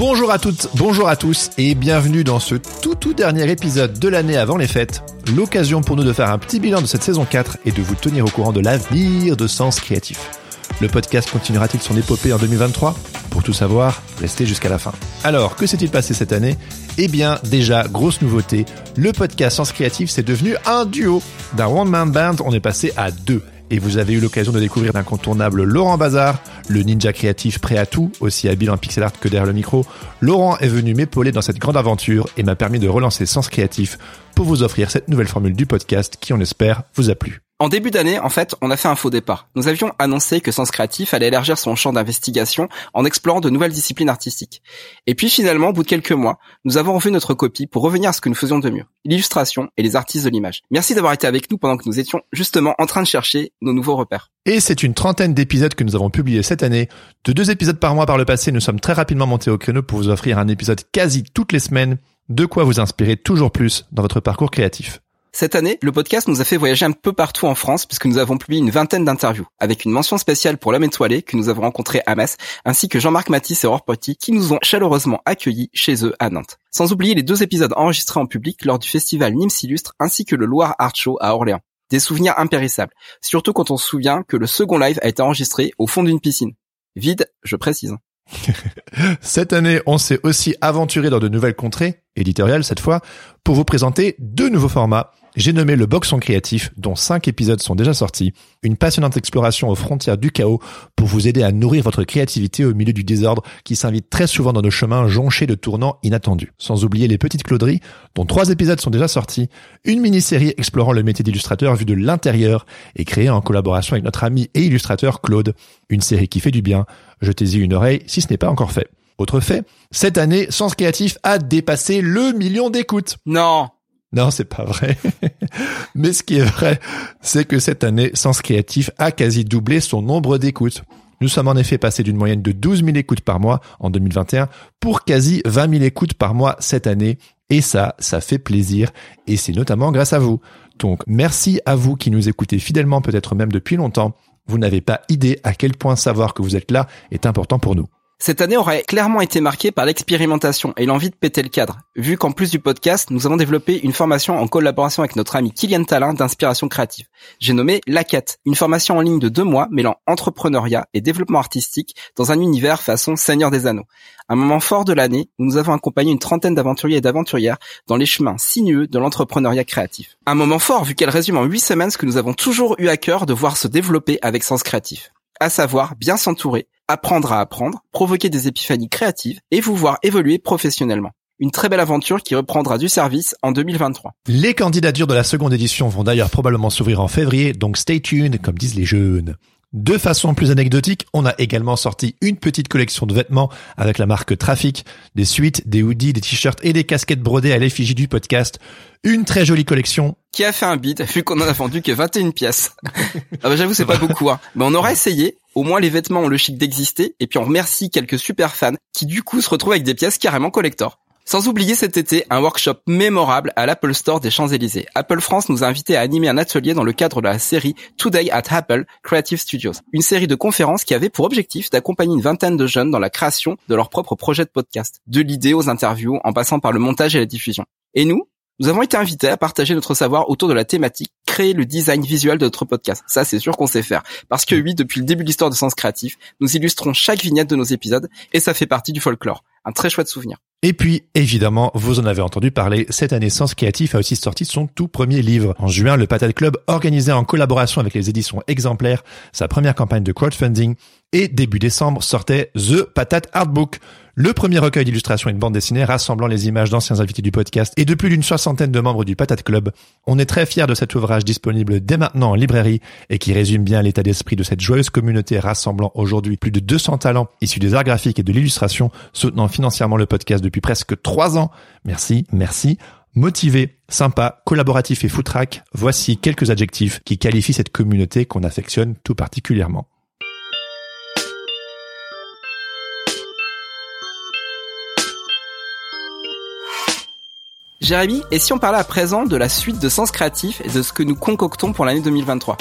Bonjour à toutes, bonjour à tous et bienvenue dans ce tout tout dernier épisode de l'année avant les fêtes. L'occasion pour nous de faire un petit bilan de cette saison 4 et de vous tenir au courant de l'avenir de Sens Créatif. Le podcast continuera-t-il son épopée en 2023 Pour tout savoir, restez jusqu'à la fin. Alors, que s'est-il passé cette année? Eh bien, déjà, grosse nouveauté, le podcast Sens Créatif c'est devenu un duo. D'un one-man band, on est passé à deux et vous avez eu l'occasion de découvrir l'incontournable Laurent Bazar, le ninja créatif prêt à tout, aussi habile en pixel art que derrière le micro. Laurent est venu m'épauler dans cette grande aventure et m'a permis de relancer Sens Créatif pour vous offrir cette nouvelle formule du podcast qui, on espère, vous a plu. En début d'année, en fait, on a fait un faux départ. Nous avions annoncé que Sens Créatif allait élargir son champ d'investigation en explorant de nouvelles disciplines artistiques. Et puis finalement, au bout de quelques mois, nous avons refait notre copie pour revenir à ce que nous faisions de mieux, l'illustration et les artistes de l'image. Merci d'avoir été avec nous pendant que nous étions justement en train de chercher nos nouveaux repères. Et c'est une trentaine d'épisodes que nous avons publiés cette année. De deux épisodes par mois par le passé, nous sommes très rapidement montés au créneau pour vous offrir un épisode quasi toutes les semaines, de quoi vous inspirer toujours plus dans votre parcours créatif. Cette année, le podcast nous a fait voyager un peu partout en France puisque nous avons publié une vingtaine d'interviews, avec une mention spéciale pour l'homme étoilé que nous avons rencontré à Metz, ainsi que Jean-Marc Matisse et Aurore Potti qui nous ont chaleureusement accueillis chez eux à Nantes. Sans oublier les deux épisodes enregistrés en public lors du festival Nîmes Illustre ainsi que le Loire Art Show à Orléans. Des souvenirs impérissables, surtout quand on se souvient que le second live a été enregistré au fond d'une piscine. Vide, je précise. Cette année, on s'est aussi aventuré dans de nouvelles contrées, éditoriales cette fois, pour vous présenter deux nouveaux formats j'ai nommé le Boxon créatif, dont cinq épisodes sont déjà sortis, une passionnante exploration aux frontières du chaos pour vous aider à nourrir votre créativité au milieu du désordre qui s'invite très souvent dans nos chemins jonchés de tournants inattendus. Sans oublier les petites cloderies, dont trois épisodes sont déjà sortis, une mini-série explorant le métier d'illustrateur vu de l'intérieur et créée en collaboration avec notre ami et illustrateur Claude, une série qui fait du bien. Jetez-y une oreille si ce n'est pas encore fait. Autre fait, cette année, Sens Créatif a dépassé le million d'écoutes. Non non, c'est pas vrai. Mais ce qui est vrai, c'est que cette année, Sens Créatif a quasi doublé son nombre d'écoutes. Nous sommes en effet passés d'une moyenne de 12 000 écoutes par mois en 2021 pour quasi 20 000 écoutes par mois cette année. Et ça, ça fait plaisir. Et c'est notamment grâce à vous. Donc, merci à vous qui nous écoutez fidèlement, peut-être même depuis longtemps. Vous n'avez pas idée à quel point savoir que vous êtes là est important pour nous. Cette année aurait clairement été marquée par l'expérimentation et l'envie de péter le cadre, vu qu'en plus du podcast, nous avons développé une formation en collaboration avec notre ami Kylian Talin d'inspiration créative. J'ai nommé La Quête, une formation en ligne de deux mois mêlant entrepreneuriat et développement artistique dans un univers façon Seigneur des Anneaux. Un moment fort de l'année où nous avons accompagné une trentaine d'aventuriers et d'aventurières dans les chemins sinueux de l'entrepreneuriat créatif. Un moment fort vu qu'elle résume en huit semaines ce que nous avons toujours eu à cœur de voir se développer avec Sens Créatif à savoir bien s'entourer, apprendre à apprendre, provoquer des épiphanies créatives et vous voir évoluer professionnellement. Une très belle aventure qui reprendra du service en 2023. Les candidatures de la seconde édition vont d'ailleurs probablement s'ouvrir en février, donc stay tuned, comme disent les jeunes. De façon plus anecdotique, on a également sorti une petite collection de vêtements avec la marque Trafic, des suites, des hoodies, des t-shirts et des casquettes brodées à l'effigie du podcast. Une très jolie collection. Qui a fait un bid, vu qu'on en a vendu que 21 pièces. ah bah j'avoue, c'est pas beaucoup, hein. Mais on aurait essayé. Au moins, les vêtements ont le chic d'exister. Et puis, on remercie quelques super fans qui, du coup, se retrouvent avec des pièces carrément collector. Sans oublier cet été un workshop mémorable à l'Apple Store des Champs-Élysées. Apple France nous a invités à animer un atelier dans le cadre de la série Today at Apple Creative Studios. Une série de conférences qui avait pour objectif d'accompagner une vingtaine de jeunes dans la création de leur propre projet de podcast. De l'idée aux interviews en passant par le montage et la diffusion. Et nous, nous avons été invités à partager notre savoir autour de la thématique créer le design visuel de notre podcast. Ça, c'est sûr qu'on sait faire. Parce que oui, depuis le début de l'histoire de Sens Créatif, nous illustrons chaque vignette de nos épisodes et ça fait partie du folklore. Un très chouette souvenir. Et puis, évidemment, vous en avez entendu parler, cette année Sens Créatif a aussi sorti son tout premier livre. En juin, le Patate Club organisait en collaboration avec les éditions exemplaires sa première campagne de crowdfunding et début décembre sortait The Patate Artbook, le premier recueil d'illustrations et de bande dessinée rassemblant les images d'anciens invités du podcast et de plus d'une soixantaine de membres du Patate Club. On est très fiers de cet ouvrage disponible dès maintenant en librairie et qui résume bien l'état d'esprit de cette joyeuse communauté rassemblant aujourd'hui plus de 200 talents issus des arts graphiques et de l'illustration, soutenant financièrement le podcast depuis presque trois ans. Merci, merci. Motivé, sympa, collaboratif et footrack, voici quelques adjectifs qui qualifient cette communauté qu'on affectionne tout particulièrement. Jérémy, et si on parlait à présent de la suite de Sens Créatif et de ce que nous concoctons pour l'année 2023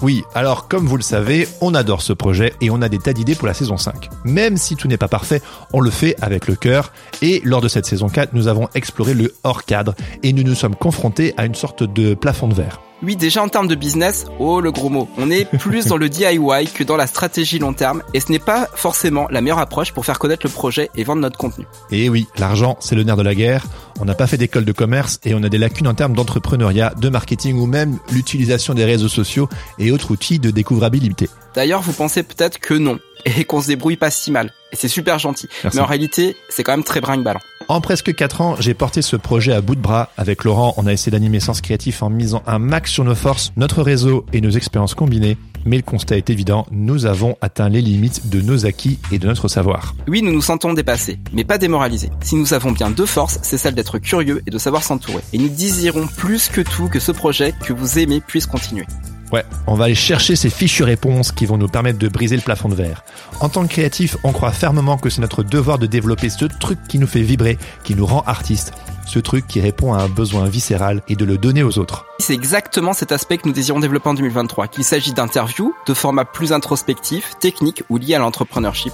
Oui, alors comme vous le savez, on adore ce projet et on a des tas d'idées pour la saison 5. Même si tout n'est pas parfait, on le fait avec le cœur et lors de cette saison 4, nous avons exploré le hors cadre et nous nous sommes confrontés à une sorte de plafond de verre. Oui, déjà en termes de business, oh le gros mot. On est plus dans le DIY que dans la stratégie long terme et ce n'est pas forcément la meilleure approche pour faire connaître le projet et vendre notre contenu. Et oui, l'argent, c'est le nerf de la guerre. On n'a pas fait d'école de commerce et on a des lacunes en termes d'entrepreneuriat, de marketing ou même l'utilisation des réseaux sociaux et autres outils de découvrabilité. D'ailleurs, vous pensez peut-être que non et qu'on se débrouille pas si mal. Et c'est super gentil. Mais en réalité, c'est quand même très brinque-ballant. En presque 4 ans, j'ai porté ce projet à bout de bras. Avec Laurent, on a essayé d'animer Sens Créatif en misant un max sur nos forces, notre réseau et nos expériences combinées. Mais le constat est évident, nous avons atteint les limites de nos acquis et de notre savoir. Oui, nous nous sentons dépassés, mais pas démoralisés. Si nous avons bien deux forces, c'est celle d'être curieux et de savoir s'entourer. Et nous désirons plus que tout que ce projet que vous aimez puisse continuer. Ouais, on va aller chercher ces fichues réponses qui vont nous permettre de briser le plafond de verre. En tant que créatif, on croit fermement que c'est notre devoir de développer ce truc qui nous fait vibrer, qui nous rend artistes, ce truc qui répond à un besoin viscéral et de le donner aux autres. C'est exactement cet aspect que nous désirons développer en 2023, qu'il s'agit d'interviews, de formats plus introspectifs, techniques ou liés à l'entrepreneurship.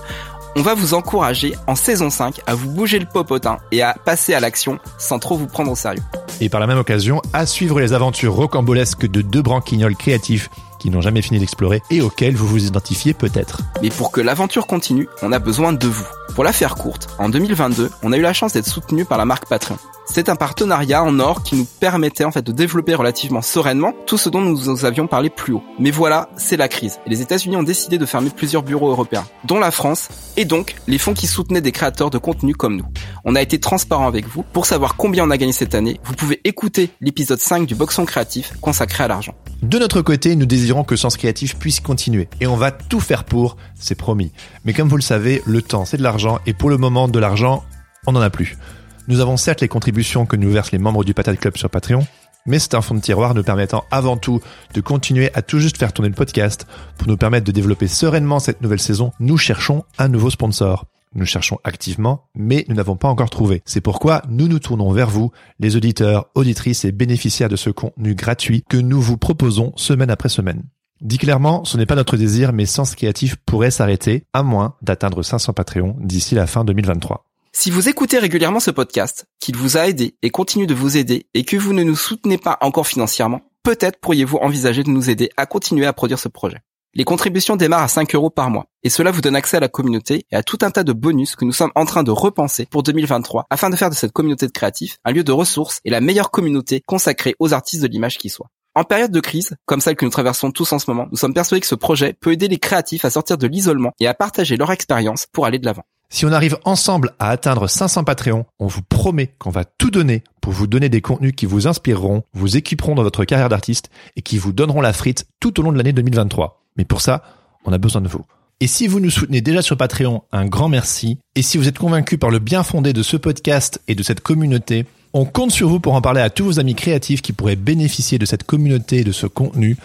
On va vous encourager en saison 5 à vous bouger le popotin et à passer à l'action sans trop vous prendre au sérieux et par la même occasion à suivre les aventures rocambolesques de deux branquignols créatifs qui n'ont jamais fini d'explorer et auxquels vous vous identifiez peut-être. Mais pour que l'aventure continue, on a besoin de vous. Pour la faire courte, en 2022, on a eu la chance d'être soutenu par la marque Patreon. C'est un partenariat en or qui nous permettait en fait de développer relativement sereinement tout ce dont nous avions parlé plus haut. Mais voilà, c'est la crise. Et les États-Unis ont décidé de fermer plusieurs bureaux européens, dont la France, et donc les fonds qui soutenaient des créateurs de contenu comme nous. On a été transparent avec vous. Pour savoir combien on a gagné cette année, vous pouvez écouter l'épisode 5 du Boxon Créatif consacré à l'argent. De notre côté, nous désirons que Sens Créatif puisse continuer et on va tout faire pour, c'est promis. Mais comme vous le savez, le temps c'est de l'argent et pour le moment de l'argent, on n'en a plus. Nous avons certes les contributions que nous versent les membres du Patate Club sur Patreon, mais c'est un fond de tiroir nous permettant avant tout de continuer à tout juste faire tourner le podcast. Pour nous permettre de développer sereinement cette nouvelle saison, nous cherchons un nouveau sponsor. Nous cherchons activement, mais nous n'avons pas encore trouvé. C'est pourquoi nous nous tournons vers vous, les auditeurs, auditrices et bénéficiaires de ce contenu gratuit que nous vous proposons semaine après semaine. Dit clairement, ce n'est pas notre désir, mais Sens Créatif pourrait s'arrêter, à moins d'atteindre 500 Patreons d'ici la fin 2023. Si vous écoutez régulièrement ce podcast, qu'il vous a aidé et continue de vous aider, et que vous ne nous soutenez pas encore financièrement, peut-être pourriez-vous envisager de nous aider à continuer à produire ce projet. Les contributions démarrent à 5 euros par mois et cela vous donne accès à la communauté et à tout un tas de bonus que nous sommes en train de repenser pour 2023 afin de faire de cette communauté de créatifs un lieu de ressources et la meilleure communauté consacrée aux artistes de l'image qui soit. En période de crise, comme celle que nous traversons tous en ce moment, nous sommes persuadés que ce projet peut aider les créatifs à sortir de l'isolement et à partager leur expérience pour aller de l'avant. Si on arrive ensemble à atteindre 500 Patreons, on vous promet qu'on va tout donner pour vous donner des contenus qui vous inspireront, vous équiperont dans votre carrière d'artiste et qui vous donneront la frite tout au long de l'année 2023. Mais pour ça, on a besoin de vous. Et si vous nous soutenez déjà sur Patreon, un grand merci. Et si vous êtes convaincu par le bien fondé de ce podcast et de cette communauté, on compte sur vous pour en parler à tous vos amis créatifs qui pourraient bénéficier de cette communauté de ce contenu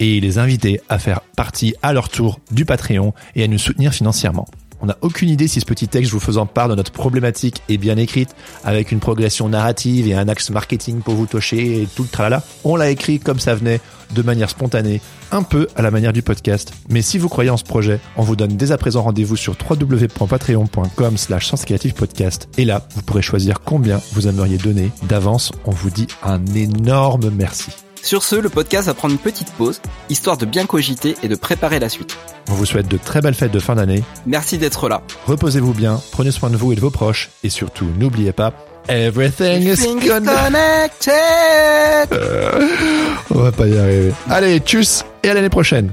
et les inviter à faire partie à leur tour du Patreon et à nous soutenir financièrement. On n'a aucune idée si ce petit texte vous faisant part de notre problématique est bien écrite, avec une progression narrative et un axe marketing pour vous toucher et tout le tralala. On l'a écrit comme ça venait, de manière spontanée, un peu à la manière du podcast. Mais si vous croyez en ce projet, on vous donne dès à présent rendez-vous sur www.patreon.com slash podcast. Et là, vous pourrez choisir combien vous aimeriez donner. D'avance, on vous dit un énorme merci. Sur ce, le podcast va prendre une petite pause, histoire de bien cogiter et de préparer la suite. On vous souhaite de très belles fêtes de fin d'année. Merci d'être là. Reposez-vous bien, prenez soin de vous et de vos proches, et surtout, n'oubliez pas, everything, is connected. on va pas y arriver. Allez, tchuss, et à l'année prochaine.